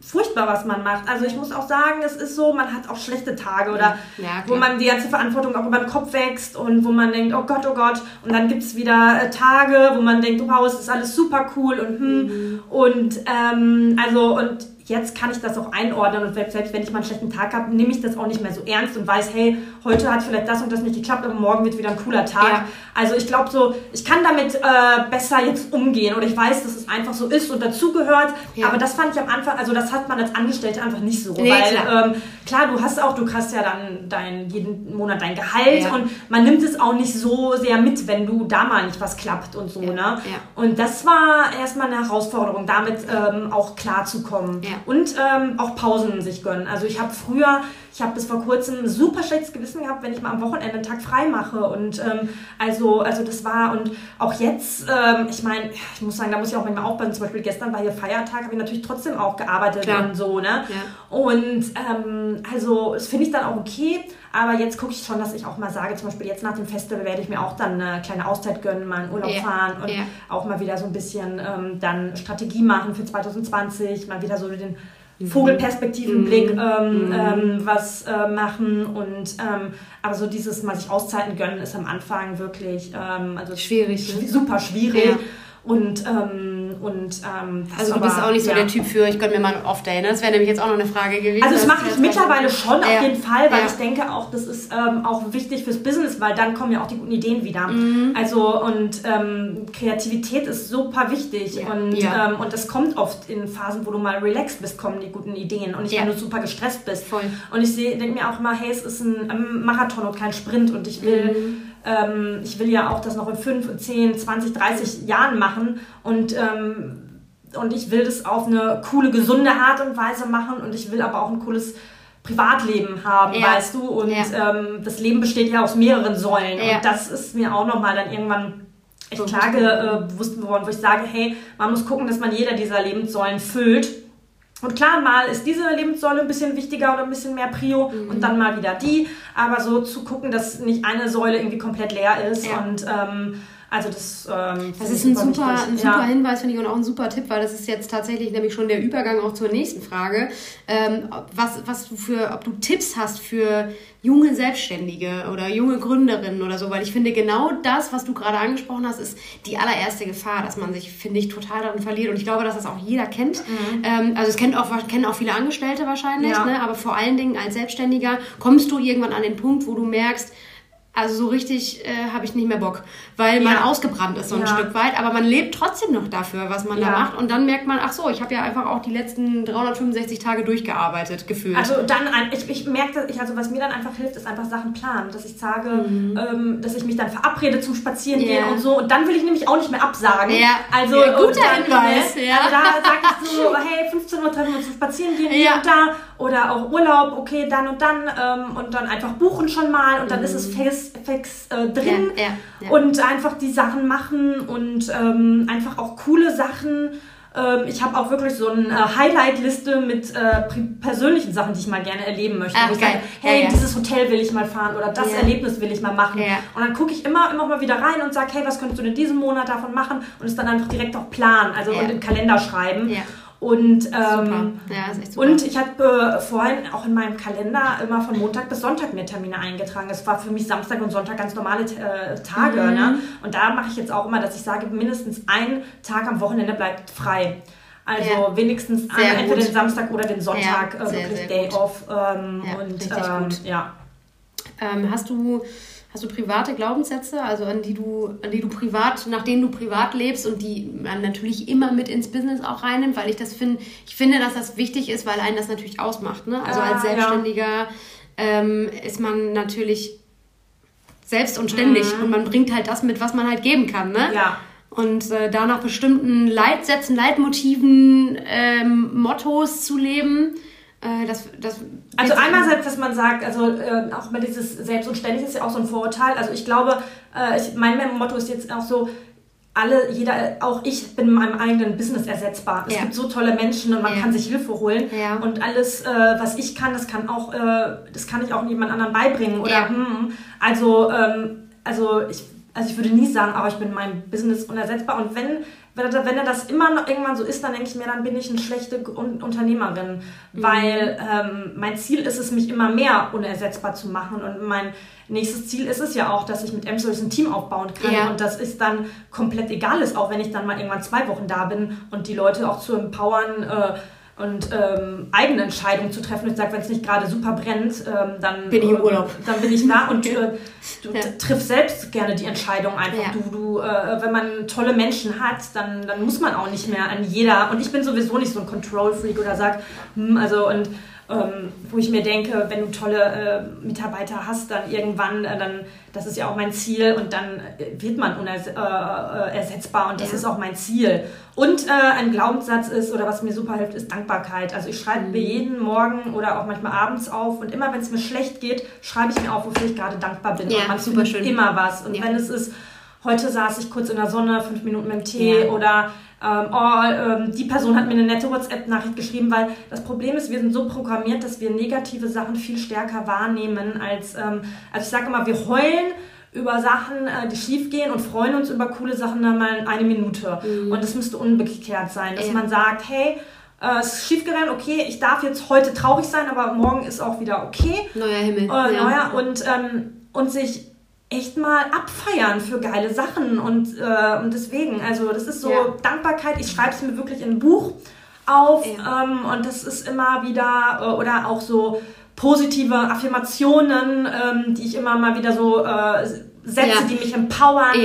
furchtbar, was man macht. Also ich muss auch sagen, es ist so, man hat auch schlechte Tage oder Ja, wo man die ganze Verantwortung auch über den Kopf wächst und wo man denkt, oh Gott, oh Gott. Und dann gibt es wieder äh, Tage, wo man denkt, wow, es ist alles super cool und hm. Und ähm, also und jetzt kann ich das auch einordnen und selbst, selbst wenn ich mal einen schlechten Tag habe, nehme ich das auch nicht mehr so ernst und weiß, hey, heute hat vielleicht das und das nicht geklappt, aber morgen wird wieder ein cooler Tag. Ja. Also ich glaube so, ich kann damit äh, besser jetzt umgehen oder ich weiß, dass es einfach so ist und dazugehört. Ja. Aber das fand ich am Anfang, also das hat man als Angestellte einfach nicht so. Nee, weil klar. Ähm, klar, du hast auch, du kriegst ja dann dein, jeden Monat dein Gehalt ja. und man nimmt es auch nicht so sehr mit, wenn du da mal nicht was klappt und so. Ne? Und das war erstmal eine Herausforderung, damit ähm, auch klarzukommen. Und ähm, auch Pausen sich gönnen. Also ich habe früher, ich habe bis vor kurzem super schlechtes Gewissen gehabt, wenn ich mal am Wochenende einen Tag frei mache. Und ähm, also, also das war, und auch jetzt, ähm, ich meine, ich muss sagen, da muss ich auch manchmal aufpassen. Zum Beispiel gestern war hier Feiertag, habe ich natürlich trotzdem auch gearbeitet Klar. und so, ne? Ja. Und ähm, also, das finde ich dann auch okay. Aber jetzt gucke ich schon, dass ich auch mal sage, zum Beispiel jetzt nach dem Festival werde ich mir auch dann eine kleine Auszeit gönnen, mal in Urlaub yeah. fahren und yeah. auch mal wieder so ein bisschen ähm, dann Strategie machen für 2020, mal wieder so den. Vogelperspektivenblick mhm. ähm, mhm. ähm, was äh, machen und ähm, aber so dieses mal sich Auszeiten gönnen ist am Anfang wirklich ähm, also schwierig, ne? super schwierig. Ja. Und, ähm, und ähm, also du bist auch nicht so ja. der Typ für, ich gönne mir mal einen Off-Day, ne? Das wäre nämlich jetzt auch noch eine Frage gewesen. Also das mache ich mittlerweile schon ja. auf jeden Fall, weil ja. ich denke auch, das ist ähm, auch wichtig fürs Business, weil dann kommen ja auch die guten Ideen wieder. Mhm. Also und ähm, Kreativität ist super wichtig und, ähm, und das kommt oft in Phasen, wo du mal relaxed bist, kommen die guten Ideen und nicht, wenn du super gestresst bist. Voll. Und ich denke mir auch mal, hey, es ist ein Marathon und kein Sprint und ich will... Mhm ähm, ich will ja auch das noch in 5, 10, 20, 30 Jahren machen und, ähm, und ich will das auf eine coole, gesunde Art und Weise machen und ich will aber auch ein cooles Privatleben haben, ja. weißt du? Und ja. ähm, das Leben besteht ja aus mehreren Säulen ja. und das ist mir auch nochmal dann irgendwann echt klar äh, bewusst geworden, wo ich sage, hey, man muss gucken, dass man jeder dieser Lebenssäulen füllt und klar, mal ist diese Lebenssäule ein bisschen wichtiger oder ein bisschen mehr Prio mhm. und dann mal wieder die. Aber so zu gucken, dass nicht eine Säule irgendwie komplett leer ist ja. und ähm, also das, ähm, das ist ein super, ein super ja. Hinweis, finde ich, und auch ein super Tipp, weil das ist jetzt tatsächlich nämlich schon der Übergang auch zur nächsten Frage. Ähm, was, was du für, ob du Tipps hast für junge Selbstständige oder junge Gründerinnen oder so, weil ich finde, genau das, was du gerade angesprochen hast, ist die allererste Gefahr, dass man sich, finde ich, total darin verliert. Und ich glaube, dass das auch jeder kennt. Mhm. Ähm, also es kennt auch, kennen auch viele Angestellte wahrscheinlich, ja. ne? aber vor allen Dingen als Selbstständiger kommst du irgendwann an den Punkt, wo du merkst, also so richtig äh, habe ich nicht mehr Bock, weil man ausgebrannt ist so ein ja. Stück weit, aber man lebt trotzdem noch dafür, was man ja. da macht und dann merkt man, ach so, ich habe ja einfach auch die letzten 365 Tage durchgearbeitet, gefühlt. Also dann, ich, ich merke, ich, also was mir dann einfach hilft, ist einfach Sachen planen, dass ich sage, mhm. ähm, dass ich mich dann verabrede zum Spazierengehen yeah. und so und dann will ich nämlich auch nicht mehr absagen. Ja. Also guter dann, Hinweis. Ne, ja. Also da sage ich so, hey, 15 Uhr treffen wir uns zum Spazierengehen hier und da oder auch Urlaub, okay, dann und dann ähm, und dann einfach buchen schon mal und dann mhm. ist es fest, fest äh, drin ja, ja, ja. und einfach die Sachen machen und ähm, einfach auch coole Sachen. Ähm, ich habe auch wirklich so eine äh, Highlight-Liste mit äh, persönlichen Sachen, die ich mal gerne erleben möchte. Ach, wo ich sage, hey, dieses Hotel will ich mal fahren oder das Erlebnis will ich mal machen. Und dann gucke ich immer, immer mal wieder rein und sage, hey, was könntest du denn diesen Monat davon machen? Und es dann einfach direkt auch planen, also und im Kalender schreiben. Und, ähm, ja, und ich habe äh, vorhin auch in meinem Kalender immer von Montag bis Sonntag mir Termine eingetragen. Es war für mich Samstag und Sonntag ganz normale äh, Tage. Mhm. Ne? Und da mache ich jetzt auch immer, dass ich sage, mindestens ein Tag am Wochenende bleibt frei. Also ja. wenigstens an, entweder den Samstag oder den Sonntag ja, äh, wirklich Day gut. off. Ähm, und ähm, ja. Ähm, hast du Hast du private Glaubenssätze, also an die du, an die du privat, nach denen du privat lebst und die man natürlich immer mit ins Business auch reinnimmt, weil ich das finde, ich finde, dass das wichtig ist, weil einen das natürlich ausmacht. Ne? Also ah, als Selbstständiger ja. ähm, ist man natürlich selbst und ständig mhm. und man bringt halt das mit, was man halt geben kann. Ne? Ja. Und äh, da nach bestimmten Leitsätzen, Leitmotiven, ähm, Mottos zu leben, das, das also einerseits, dass man sagt, also äh, auch mal dieses Selbst und ständig ist ja auch so ein Vorurteil. Also ich glaube, äh, ich, mein Motto ist jetzt auch so, alle, jeder, auch ich bin in meinem eigenen Business ersetzbar. Es ja. gibt so tolle Menschen und man ja. kann sich Hilfe holen. Ja. Und alles, äh, was ich kann, das kann auch, äh, das kann ich auch jemand anderen beibringen. Oder hm, also, ähm, also ich, also ich würde nie sagen, aber ich bin in meinem Business unersetzbar. Und wenn wenn, wenn er das immer noch irgendwann so ist, dann denke ich mir, dann bin ich eine schlechte Unternehmerin. Mhm. Weil ähm, mein Ziel ist es, mich immer mehr unersetzbar zu machen. Und mein nächstes Ziel ist es ja auch, dass ich mit M-Service ein Team aufbauen kann. Ja. Und das ist dann komplett egal ist, auch wenn ich dann mal irgendwann zwei Wochen da bin und die Leute auch zu empowern, äh, und ähm, eigene Entscheidungen zu treffen. Ich sage, wenn es nicht gerade super brennt, ähm, dann bin ich im Urlaub. Äh, dann bin ich da und äh, du ja. triffst selbst gerne die Entscheidung einfach. Ja. Du, du, äh, wenn man tolle Menschen hat, dann, dann muss man auch nicht mehr an jeder. Und ich bin sowieso nicht so ein Control-Freak oder sag, hm, also und ähm, wo ich mir denke, wenn du tolle äh, Mitarbeiter hast, dann irgendwann, äh, dann, das ist ja auch mein Ziel und dann äh, wird man unersetzbar äh, und das ja. ist auch mein Ziel. Und äh, ein Glaubenssatz ist, oder was mir super hilft, ist Dankbarkeit. Also ich schreibe mhm. mir jeden Morgen oder auch manchmal abends auf und immer wenn es mir schlecht geht, schreibe ich mir auf, wofür ich gerade dankbar bin. Ja, und man super schön. immer was. Und ja. wenn es ist, heute saß ich kurz in der Sonne, fünf Minuten mit dem Tee ja. oder ähm, oh, ähm, die Person hat mir eine nette WhatsApp-Nachricht geschrieben, weil das Problem ist, wir sind so programmiert, dass wir negative Sachen viel stärker wahrnehmen als, ähm, also ich sage immer, wir heulen über Sachen, äh, die schief gehen und freuen uns über coole Sachen dann mal in eine Minute. Mhm. Und das müsste umgekehrt sein, dass ja. man sagt, hey, äh, es ist schiefgegangen, okay, ich darf jetzt heute traurig sein, aber morgen ist auch wieder okay. Neuer Himmel. Äh, ja. Neuer und, ähm, und sich echt mal abfeiern für geile Sachen und, äh, und deswegen, also das ist so ja. Dankbarkeit, ich schreibe es mir wirklich in ein Buch auf ja. ähm, und das ist immer wieder, äh, oder auch so positive Affirmationen, ähm, die ich immer mal wieder so äh, setze, ja. die mich empowern.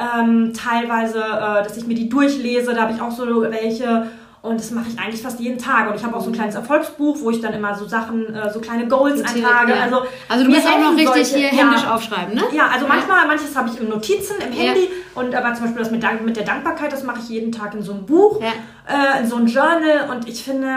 Ähm, teilweise, äh, dass ich mir die durchlese, da habe ich auch so welche und das mache ich eigentlich fast jeden Tag. Und ich habe auch so ein kleines Erfolgsbuch, wo ich dann immer so Sachen, äh, so kleine Goals eintrage. Ja. Also, also du musst auch noch richtig solche, hier händisch ja, aufschreiben, ne? Ja, also manchmal, manches habe ich im Notizen, im Handy. Ja. Und aber zum Beispiel das mit, mit der Dankbarkeit, das mache ich jeden Tag in so einem Buch, äh, in so einem Journal. Und ich finde,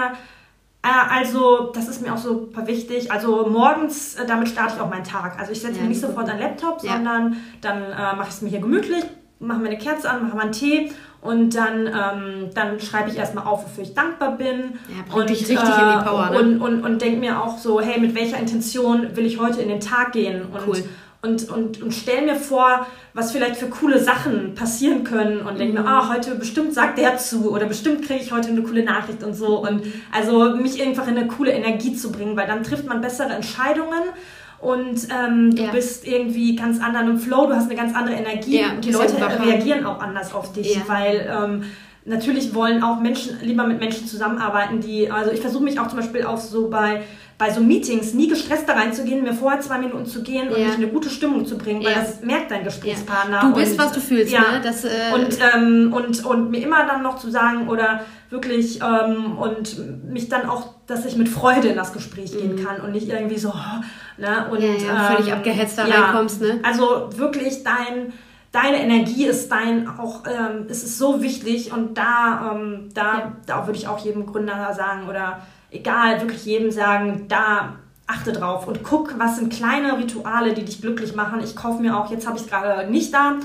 äh, also, das ist mir auch super wichtig. Also morgens, äh, damit starte ich auch meinen Tag. Also ich setze mich nicht sofort an den Laptop, sondern dann äh, mache ich es mir hier gemütlich, mache mir eine Kerze an, mache mal einen Tee und dann, ähm, dann schreibe ich erstmal auf, wofür ich dankbar bin. Ja, und, dich richtig äh, in die Power. Ne? Und, und, und denke mir auch so, hey, mit welcher Intention will ich heute in den Tag gehen? Und, cool. und, und, und stell mir vor, was vielleicht für coole Sachen passieren können und denke mhm. mir, ah, heute bestimmt sagt der zu oder bestimmt kriege ich heute eine coole Nachricht und so. Und also mich einfach in eine coole Energie zu bringen, weil dann trifft man bessere Entscheidungen und ähm, du ja. bist irgendwie ganz anderen im Flow, du hast eine ganz andere Energie ja, und die Leute reagieren auch anders auf dich, ja. weil ähm, natürlich wollen auch Menschen lieber mit Menschen zusammenarbeiten, die, also ich versuche mich auch zum Beispiel auch so bei bei so Meetings nie gestresst da reinzugehen, mir vorher zwei Minuten zu gehen und ja. mich in eine gute Stimmung zu bringen, weil ja. das merkt dein Gesprächspartner. Du bist, und, was du fühlst, ja. ne? Das, äh und, ähm, und, und mir immer dann noch zu sagen oder wirklich ähm, und mich dann auch, dass ich mit Freude in das Gespräch gehen mhm. kann und nicht irgendwie so, ne? Und ja, ja, völlig ähm, abgehetzt da reinkommst, ne? Also wirklich dein deine Energie ist dein auch, ähm, es ist so wichtig und da, ähm, da, ja. da würde ich auch jedem Gründer sagen oder egal, wirklich jedem sagen, da achte drauf und guck, was sind kleine Rituale, die dich glücklich machen. Ich kaufe mir auch, jetzt habe ich es gerade nicht da,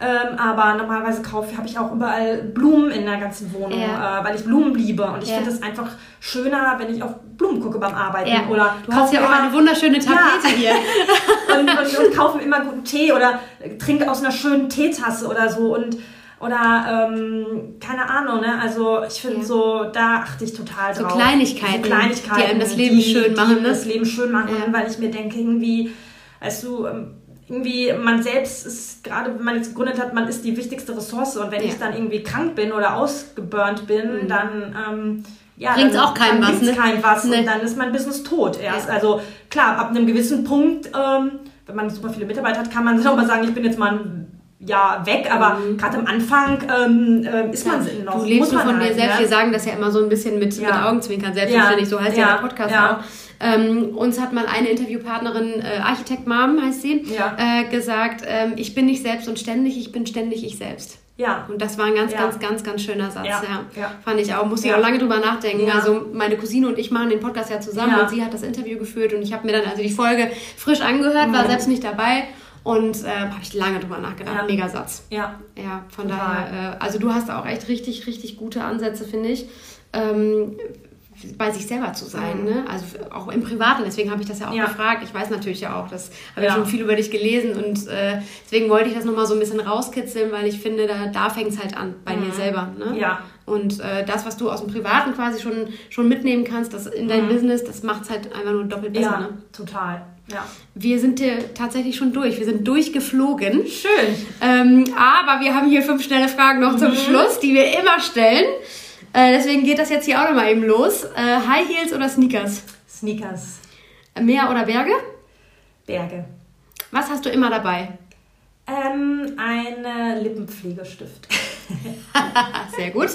ähm, aber normalerweise kaufe, habe ich auch überall Blumen in der ganzen Wohnung, ja. äh, weil ich Blumen liebe. Und ich ja. finde es einfach schöner, wenn ich auf Blumen gucke beim Arbeiten. Ja. Oder du hast ja auch eine wunderschöne Tapete hier. und, und, und kaufe immer guten Tee oder trinke aus einer schönen Teetasse oder so. Und oder ähm, keine Ahnung, ne? Also ich finde ja. so, da achte ich total drauf. So Kleinigkeiten, so Kleinigkeiten die einem das Leben die, schön machen, die ne? das Leben schön machen, ja. weil ich mir denke irgendwie, weißt du, ähm, irgendwie man selbst ist gerade, wenn man jetzt gegründet hat, man ist die wichtigste Ressource und wenn ja. ich dann irgendwie krank bin oder ausgeburnt bin, mhm. dann ähm, ja, bringt auch keinem was, ne? kein was nee. und dann ist mein Business tot erst. Also klar, ab einem gewissen Punkt, ähm, wenn man super viele Mitarbeiter hat, kann man auch mal sagen, ich bin jetzt mal ein ja weg, aber mhm. gerade am Anfang ähm, äh, ist ja, man noch. Du lebst nur von halt, dir selbst. Ne? Wir sagen das ja immer so ein bisschen mit, ja. mit Augenzwinkern, selbstverständlich. Ja. So heißt ja, der Podcast auch. Ähm, uns hat mal eine Interviewpartnerin, äh, Architekt Mom heißt sie, äh, gesagt, ähm, ich bin nicht selbst und ständig, ich bin ständig ich selbst. Ja. Und das war ein ganz, ganz, ganz, ganz schöner Satz. Ja. ja. Fand ich auch. Musste ich auch lange drüber nachdenken. Also meine Cousine und ich machen den Podcast ja zusammen und sie hat das Interview geführt und ich habe mir dann also die Folge frisch angehört, mhm. war selbst nicht dabei und äh, habe ich lange drüber nachgedacht. Ja. Mega Satz. Ja. Ja, von Total. daher, äh, also du hast auch echt richtig, richtig gute Ansätze, finde ich. Ähm, bei sich selber zu sein, mhm. ne? also auch im Privaten. Deswegen habe ich das ja auch ja. gefragt. Ich weiß natürlich ja auch, das habe ja. ich schon viel über dich gelesen und äh, deswegen wollte ich das nochmal so ein bisschen rauskitzeln, weil ich finde, da, da fängt es halt an, bei mhm. dir selber. Ne? Ja. Und äh, das, was du aus dem Privaten quasi schon, schon mitnehmen kannst, das in dein mhm. Business, das macht es halt einfach nur doppelt besser. Ja, ne? total. Ja. Wir sind hier tatsächlich schon durch. Wir sind durchgeflogen. Schön. Ähm, aber wir haben hier fünf schnelle Fragen noch mhm. zum Schluss, die wir immer stellen. Äh, deswegen geht das jetzt hier auch nochmal eben los. Äh, High Heels oder Sneakers? Sneakers. Meer oder Berge? Berge. Was hast du immer dabei? Ähm, ein Lippenpflegestift. Sehr gut.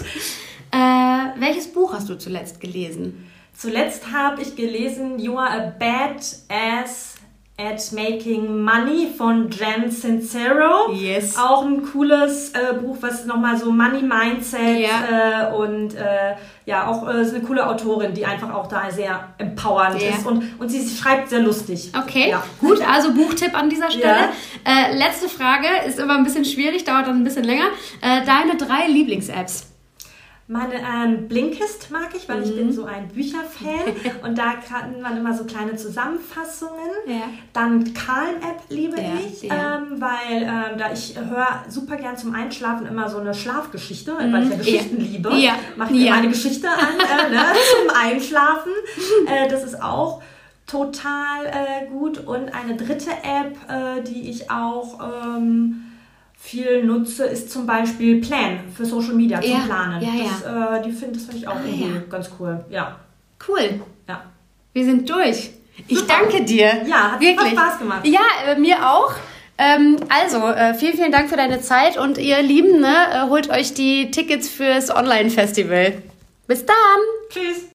Äh, welches Buch hast du zuletzt gelesen? Zuletzt habe ich gelesen You Are a Bad Ass at Making Money von Jen Sincero. Yes. Auch ein cooles äh, Buch, was nochmal so Money Mindset Ja. äh, und äh, ja, auch äh, ist eine coole Autorin, die einfach auch da sehr empowernd Ja. ist und, und sie schreibt sehr lustig. Okay, Ja. gut, also Buchtipp an dieser Stelle. Ja. Äh, letzte Frage, ist immer ein bisschen schwierig, dauert dann ein bisschen länger. Äh, deine drei Lieblings-Apps? Meine ähm, Blinkist mag ich, weil ich Mhm. bin so ein Bücherfan und da kann man immer so kleine Zusammenfassungen. Ja. Dann Calm-App liebe Ja, ich, ja. Ähm, weil ähm, da ich höre super gern zum Einschlafen immer so eine Schlafgeschichte, weil ich ja Geschichten liebe. Mhm. Ja. Mache ich mir meine Geschichte an äh, ne, zum Einschlafen. Äh, das ist auch total äh, gut. Und eine dritte App, äh, die ich auch ähm, viel nutze, ist zum Beispiel Plan für Social Media zum Ja, Planen. ja, das, Äh, die find, das finde ich auch Ah, irgendwie ja. ganz cool. Ja. Cool, ja. wir sind durch. Ich Super. danke dir. Ja, hat wirklich Spaß gemacht. Ja, äh, mir auch. Ähm, also, äh, vielen, vielen Dank für deine Zeit und ihr Lieben, ne, äh, holt euch die Tickets fürs Online-Festival. Bis dann! Tschüss.